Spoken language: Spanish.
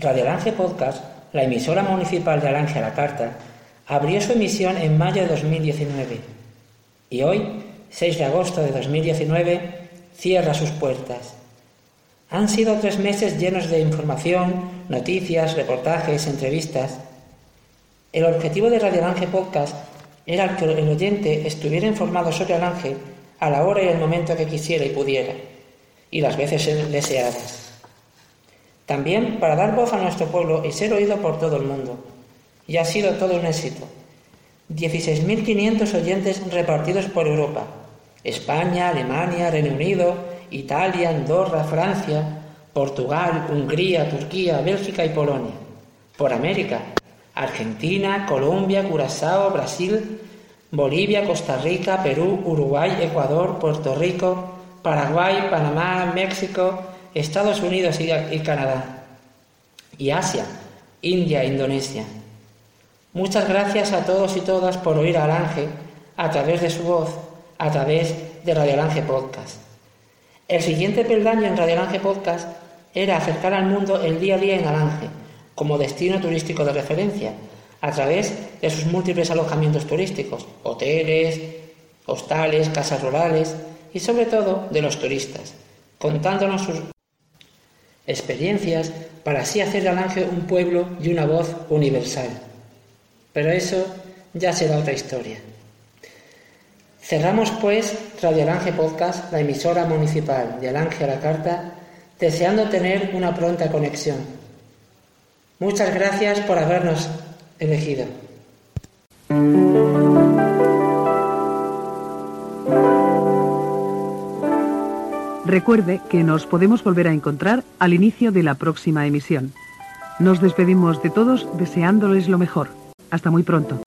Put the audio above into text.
Radio Alange Podcast, la emisora municipal de Alange a la Carta, abrió su emisión en mayo de 2019 y hoy, 6 de agosto de 2019, cierra sus puertas. Han sido tres meses llenos de información, noticias, reportajes, entrevistas. El objetivo de Radio Alange Podcast era que el oyente estuviera informado sobre Alange a la hora y el momento que quisiera y pudiera, y las veces deseadas. También para dar voz a nuestro pueblo y ser oído por todo el mundo. Y ha sido todo un éxito. 16.500 oyentes repartidos por Europa. España, Alemania, Reino Unido, Italia, Andorra, Francia, Portugal, Hungría, Turquía, Bélgica y Polonia. Por América, Argentina, Colombia, Curazao, Brasil, Bolivia, Costa Rica, Perú, Uruguay, Ecuador, Puerto Rico, Paraguay, Panamá, México, Estados Unidos y, Canadá. Y Asia, India, Indonesia. Muchas gracias a todos y todas por oír a Alange a través de su voz, a través de Radio Alange Podcast. El siguiente peldaño en Radio Alange Podcast era acercar al mundo el día a día en Alange, como destino turístico de referencia, a través de sus múltiples alojamientos turísticos, hoteles, hostales, casas rurales y sobre todo de los turistas, contándonos sus experiencias para así hacer de Alange un pueblo y una voz universal. Pero eso ya será otra historia. Cerramos pues Radio Alange Podcast, la emisora municipal de Alange a la Carta, deseando tener una pronta conexión. Muchas gracias por habernos elegido. Recuerde que nos podemos volver a encontrar al inicio de la próxima emisión. Nos despedimos de todos deseándoles lo mejor. Hasta muy pronto.